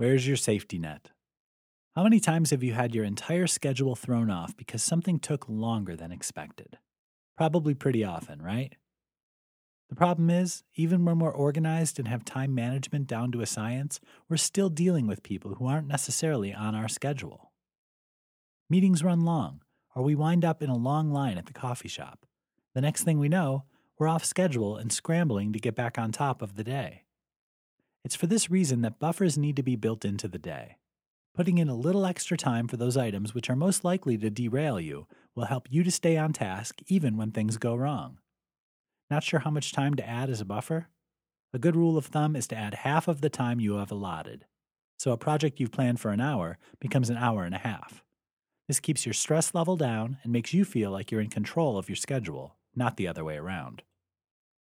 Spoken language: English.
Where's your safety net? How many times have you had your entire schedule thrown off because something took longer than expected? Probably pretty often, right? The problem is, even when we're organized and have time management down to a science, we're still dealing with people who aren't necessarily on our schedule. Meetings run long, or we wind up in a long line at the coffee shop. The next thing we know, we're off schedule and scrambling to get back on top of the day. It's for this reason that buffers need to be built into the day. Putting in a little extra time for those items which are most likely to derail you will help you to stay on task even when things go wrong. Not sure how much time to add as a buffer? A good rule of thumb is to add half of the time you have allotted. So a project you've planned for an hour becomes an hour and a half. This keeps your stress level down and makes you feel like you're in control of your schedule, not the other way around.